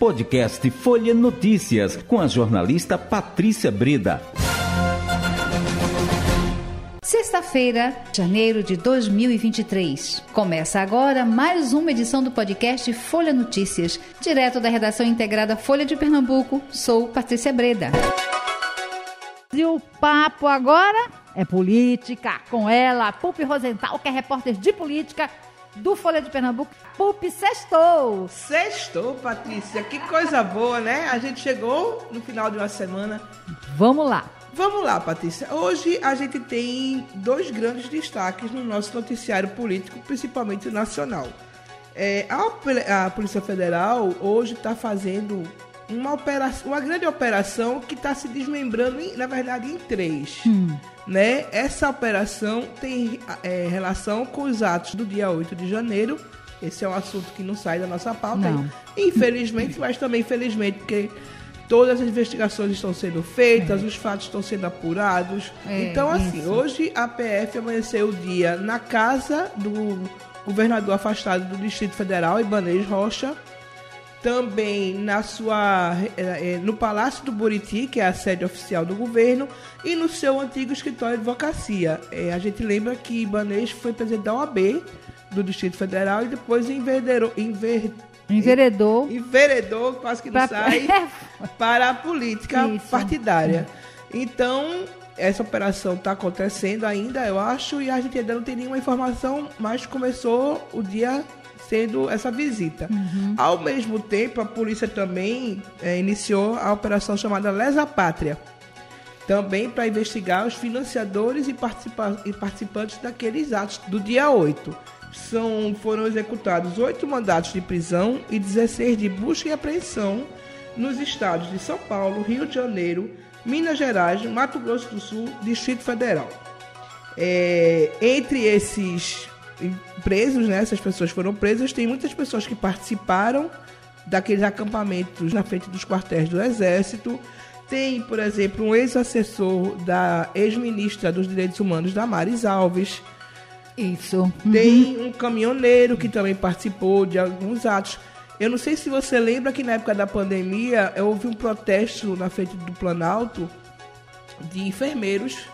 Podcast Folha Notícias, com a jornalista Patrícia Breda. Sexta-feira, janeiro de 2023. Começa agora mais uma edição do podcast Folha Notícias, direto da redação integrada Folha de Pernambuco. Sou Patrícia Breda. E o papo agora é política. Com ela, Pupi Rosenthal, que é repórter de política do Folha de Pernambuco. Pupi, sextou! Sextou, Patrícia. Que coisa boa, né? A gente chegou no final de uma semana. Vamos lá. Vamos lá, Patrícia. Hoje a gente tem dois grandes destaques no nosso noticiário político, principalmente nacional. É, a, a Polícia Federal hoje está fazendo uma, operação, uma grande operação que está se desmembrando, em, na verdade, em três. Hum. Né? Essa operação tem é, relação com os atos do dia 8 de janeiro. Esse é um assunto que não sai da nossa pauta, infelizmente, mas também felizmente, porque todas as investigações estão sendo feitas, é. os fatos estão sendo apurados. É, então, assim, isso. hoje a PF amanheceu o dia na casa do governador afastado do Distrito Federal, Ibanez Rocha, também na sua é, é, no Palácio do Buriti, que é a sede oficial do governo, e no seu antigo escritório de advocacia. É, a gente lembra que Ibanez foi presidente da OAB do Distrito Federal e depois enverderou, enver, enveredou, enveredou, quase que não pra... sai, para a política Isso. partidária. Então, essa operação está acontecendo ainda, eu acho, e a gente ainda não tem nenhuma informação, mas começou o dia sendo essa visita. Uhum. Ao mesmo tempo, a polícia também é, iniciou a operação chamada Lesa Pátria, também para investigar os financiadores e, participa e participantes daqueles atos do dia 8. São, foram executados oito mandatos de prisão e 16 de busca e apreensão nos estados de São Paulo, Rio de Janeiro, Minas Gerais, Mato Grosso do Sul, Distrito Federal. É, entre esses presos, né? Essas pessoas foram presas. Tem muitas pessoas que participaram daqueles acampamentos na frente dos quartéis do Exército. Tem, por exemplo, um ex-assessor da ex-ministra dos Direitos Humanos, Damares Alves. Isso. Uhum. Tem um caminhoneiro que também participou de alguns atos. Eu não sei se você lembra que na época da pandemia houve um protesto na frente do Planalto de enfermeiros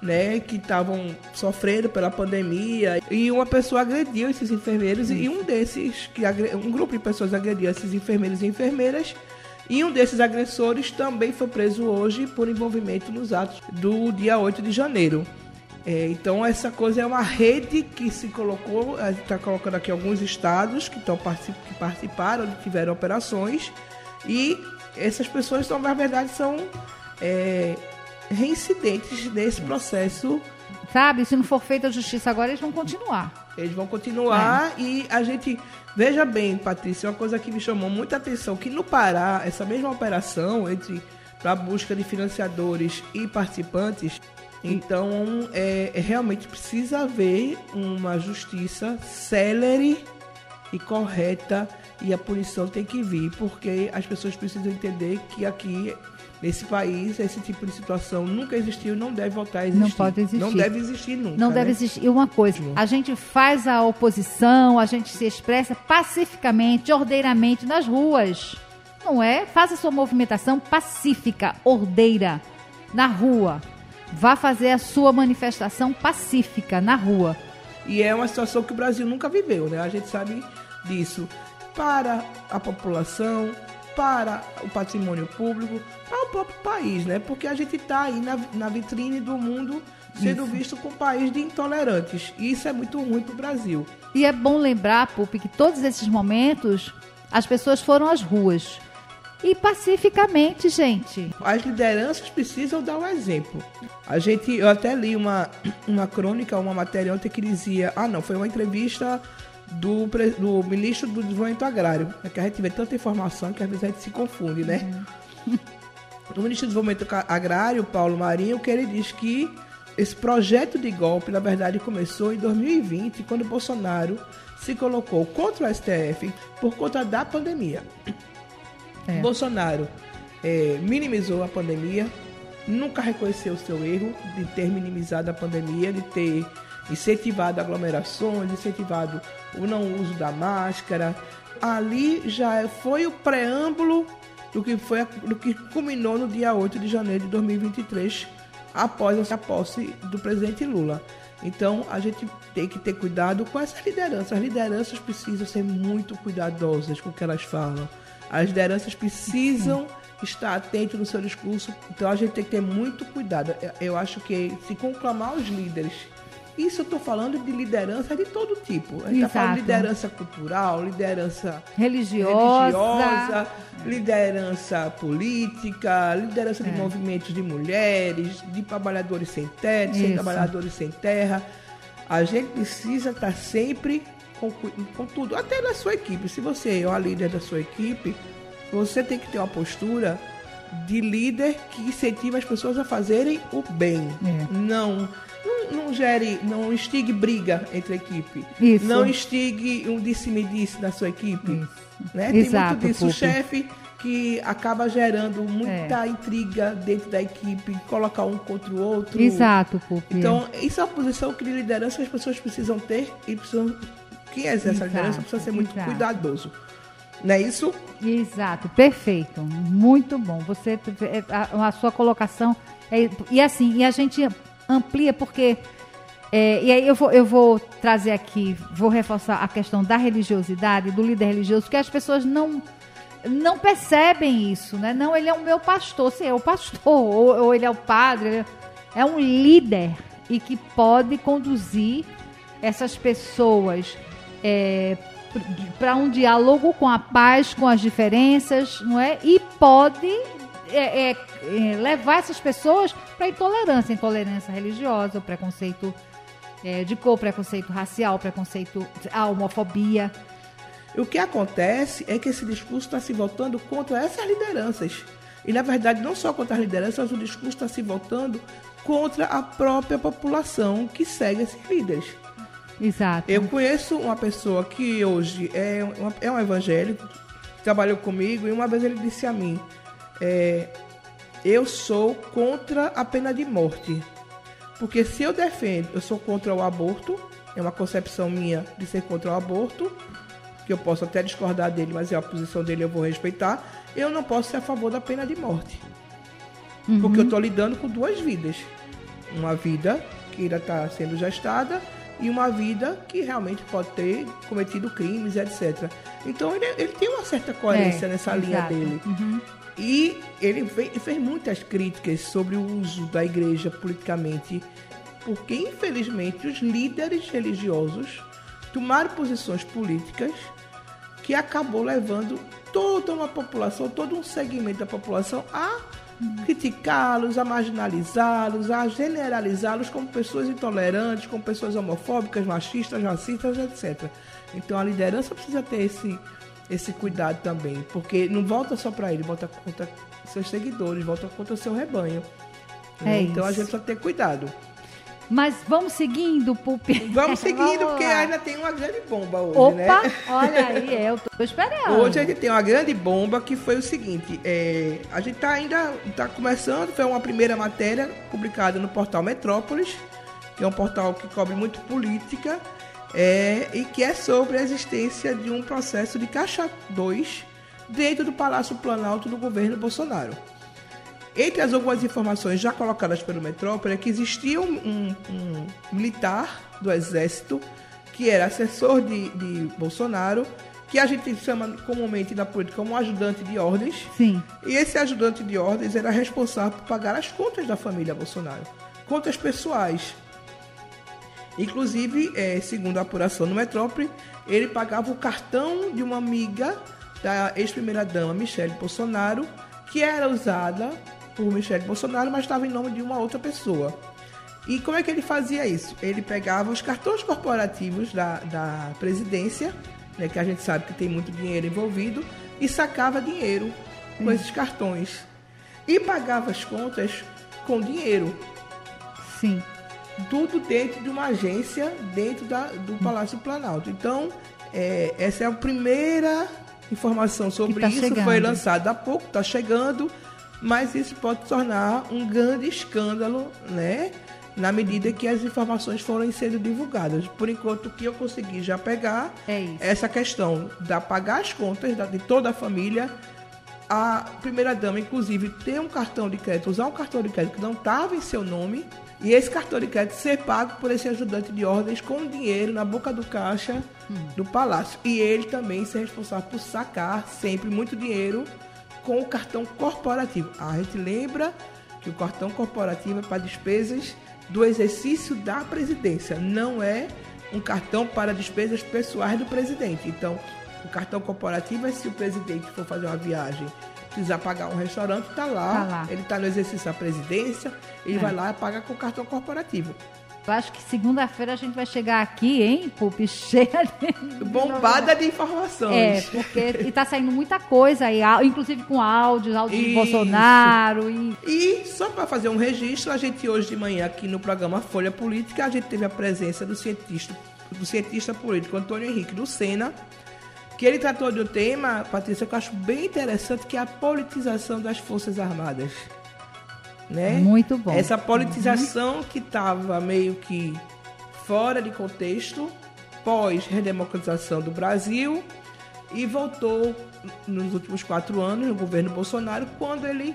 né, que estavam sofrendo pela pandemia. E uma pessoa agrediu esses enfermeiros e um desses que um grupo de pessoas agrediu esses enfermeiros e enfermeiras. E um desses agressores também foi preso hoje por envolvimento nos atos do dia 8 de janeiro. É, então essa coisa é uma rede que se colocou, a gente está colocando aqui alguns estados que, estão, que participaram, que tiveram operações. E essas pessoas, então, na verdade, são é, reincidentes nesse processo. Sabe, se não for feita a justiça agora, eles vão continuar. Eles vão continuar é. e a gente. Veja bem, Patrícia, uma coisa que me chamou muita atenção, que no Pará, essa mesma operação entre para a busca de financiadores e participantes, então é, é, realmente precisa haver uma justiça célere e correta e a punição tem que vir, porque as pessoas precisam entender que aqui nesse país, esse tipo de situação nunca existiu não deve voltar a existir. Não pode existir. Não deve existir nunca. Não né? deve existir. E uma coisa, a gente faz a oposição, a gente se expressa pacificamente, ordeiramente nas ruas. Não é? Faça sua movimentação pacífica, ordeira, na rua. Vá fazer a sua manifestação pacífica na rua. E é uma situação que o Brasil nunca viveu, né? A gente sabe disso. Para a população, para o patrimônio público, próprio país, né? Porque a gente está aí na, na vitrine do mundo sendo isso. visto como um país de intolerantes. E isso é muito ruim para o Brasil. E é bom lembrar, Pupi, que todos esses momentos as pessoas foram às ruas. E pacificamente, gente. As lideranças precisam dar o um exemplo. A gente, eu até li uma, uma crônica, uma matéria ontem que dizia, ah não, foi uma entrevista do, do ministro do Desenvolvimento Agrário. É que a gente vê tanta informação que às vezes a gente se confunde, né? Uhum. O ministro do Desenvolvimento Agrário, Paulo Marinho, que ele diz que esse projeto de golpe, na verdade, começou em 2020, quando Bolsonaro se colocou contra o STF por conta da pandemia. É. Bolsonaro é, minimizou a pandemia, nunca reconheceu o seu erro de ter minimizado a pandemia, de ter incentivado aglomerações, incentivado o não uso da máscara, ali já foi o preâmbulo do que foi do que culminou no dia 8 de janeiro de 2023, após a posse do presidente Lula. Então, a gente tem que ter cuidado com essas lideranças. As lideranças precisam ser muito cuidadosas com o que elas falam. As lideranças precisam estar atentas no seu discurso. Então, a gente tem que ter muito cuidado. Eu acho que se conclamar os líderes isso eu estou falando de liderança de todo tipo. A gente está falando de liderança cultural, liderança religiosa, religiosa liderança política, liderança de é. movimentos de mulheres, de trabalhadores sem teto, sem trabalhadores sem terra. A gente precisa estar tá sempre com, com tudo, até na sua equipe. Se você é a líder da sua equipe, você tem que ter uma postura de líder que incentiva as pessoas a fazerem o bem. É. Não não, gere, não instigue briga entre a equipe. Isso. Não instigue um disse-me-disse na sua equipe. Isso. Né? Tem Exato, muito disso. O chefe que acaba gerando muita é. intriga dentro da equipe, colocar um contra o outro. Exato, Pupi. Então, isso é uma posição de liderança que as pessoas precisam ter e precisam. Quem exerce essa liderança precisa ser muito Exato. cuidadoso. Não é isso? Exato, perfeito. Muito bom. Você a, a sua colocação é, e assim, e a gente amplia, porque. É, e aí eu vou, eu vou trazer aqui, vou reforçar a questão da religiosidade, do líder religioso, porque as pessoas não não percebem isso, né? Não, ele é o meu pastor, sim, é o pastor, ou, ou ele é o padre, é um líder e que pode conduzir essas pessoas é, para um diálogo com a paz, com as diferenças, não é? E pode é, é, é, levar essas pessoas para intolerância, intolerância religiosa, o preconceito é, de cor, preconceito racial, preconceito, a homofobia. O que acontece é que esse discurso está se voltando contra essas lideranças. E, na verdade, não só contra as lideranças, mas o discurso está se voltando contra a própria população que segue esses líderes. Exato. Eu conheço uma pessoa que hoje é, uma, é um evangélico, trabalhou comigo, e uma vez ele disse a mim: é, eu sou contra a pena de morte. Porque se eu defendo, eu sou contra o aborto, é uma concepção minha de ser contra o aborto, que eu posso até discordar dele, mas é a posição dele eu vou respeitar, eu não posso ser a favor da pena de morte. Uhum. Porque eu estou lidando com duas vidas. Uma vida que ainda está sendo gestada e uma vida que realmente pode ter cometido crimes, etc. Então ele, ele tem uma certa coerência é, nessa exato. linha dele. Uhum. E ele fez, fez muitas críticas sobre o uso da igreja politicamente, porque infelizmente os líderes religiosos tomaram posições políticas que acabou levando toda uma população, todo um segmento da população a criticá-los, a marginalizá-los, a generalizá-los como pessoas intolerantes, como pessoas homofóbicas, machistas, racistas, etc. Então a liderança precisa ter esse esse cuidado também, porque não volta só para ele, volta contra seus seguidores, volta contra o seu rebanho. É então a gente precisa ter cuidado. Mas vamos seguindo, Pupi. Vamos seguindo, vamos porque ainda tem uma grande bomba hoje, Opa, né? olha aí, eu tô esperando. Hoje a gente tem uma grande bomba que foi o seguinte, é, a gente tá ainda tá começando, foi uma primeira matéria publicada no portal Metrópolis, que é um portal que cobre muito política, é, e que é sobre a existência de um processo de Caixa 2 dentro do Palácio Planalto do governo Bolsonaro. Entre as algumas informações já colocadas pelo Metrópole é que existia um, um, um militar do Exército que era assessor de, de, Bolsonaro, que a gente chama comumente na política como ajudante de ordens. Sim. E esse ajudante de ordens era responsável por pagar as contas da família Bolsonaro, contas pessoais. Inclusive, é, segundo a apuração no Metrópole, ele pagava o cartão de uma amiga da ex-primeira-dama Michele Bolsonaro, que era usada por Michele Bolsonaro, mas estava em nome de uma outra pessoa. E como é que ele fazia isso? Ele pegava os cartões corporativos da, da presidência, né, que a gente sabe que tem muito dinheiro envolvido, e sacava dinheiro com hum. esses cartões. E pagava as contas com dinheiro. Sim tudo dentro de uma agência dentro da, do Palácio Planalto. Então, é, essa é a primeira informação sobre tá isso. Chegando. Foi lançada há pouco, está chegando, mas isso pode tornar um grande escândalo, né? na medida que as informações foram sendo divulgadas. Por enquanto, o que eu consegui já pegar é essa questão da pagar as contas de toda a família. A primeira-dama, inclusive, ter um cartão de crédito, usar um cartão de crédito que não estava em seu nome, e esse cartão de crédito ser pago por esse ajudante de ordens com dinheiro na boca do caixa hum. do palácio. E ele também ser responsável por sacar sempre muito dinheiro com o cartão corporativo. A gente lembra que o cartão corporativo é para despesas do exercício da presidência, não é um cartão para despesas pessoais do presidente. Então, o cartão corporativo é se o presidente for fazer uma viagem, precisar pagar um restaurante, está lá, tá lá, ele está no exercício da presidência, ele é. vai lá e paga com o cartão corporativo. Eu acho que segunda-feira a gente vai chegar aqui, hein, Pupi, cheia de... Bombada de informações. É, porque está saindo muita coisa aí, inclusive com áudios, áudios de Bolsonaro. E, e só para fazer um registro, a gente hoje de manhã aqui no programa Folha Política, a gente teve a presença do cientista, do cientista político Antônio Henrique do Sena, que ele tratou de um tema, Patrícia, que eu acho bem interessante, que é a politização das Forças Armadas né? Muito bom. Essa politização uhum. que estava meio que fora de contexto pós redemocratização do Brasil e voltou nos últimos quatro anos no governo Bolsonaro quando ele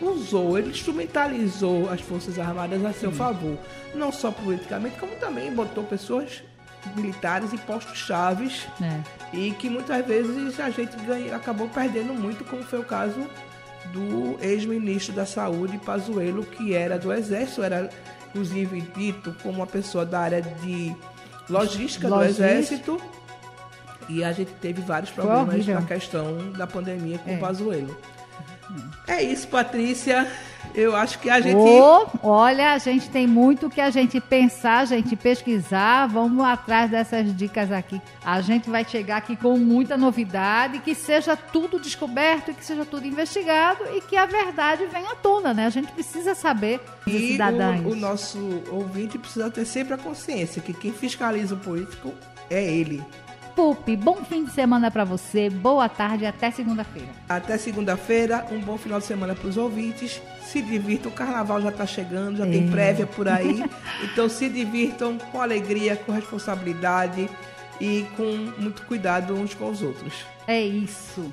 usou, ele instrumentalizou as forças armadas a seu favor, não só politicamente como também botou pessoas militares em postos chaves é. e que muitas vezes a gente ganha, acabou perdendo muito, como foi o caso do ex-ministro da Saúde, Pazuello, que era do Exército, era inclusive dito como uma pessoa da área de logística, logística. do Exército. E a gente teve vários problemas na questão da pandemia com é. o Pazuello. É isso, Patrícia. Eu acho que a gente. Oh, olha, a gente tem muito que a gente pensar, a gente pesquisar. Vamos atrás dessas dicas aqui. A gente vai chegar aqui com muita novidade, que seja tudo descoberto, que seja tudo investigado e que a verdade venha à tona, né? A gente precisa saber e cidadãos. O, o nosso ouvinte precisa ter sempre a consciência que quem fiscaliza o político é ele. Pupi, bom fim de semana para você, boa tarde até segunda-feira. Até segunda-feira, um bom final de semana para os ouvintes. Se divirtam, o carnaval já está chegando, já é. tem prévia por aí. então se divirtam com alegria, com responsabilidade e com muito cuidado uns com os outros. É isso.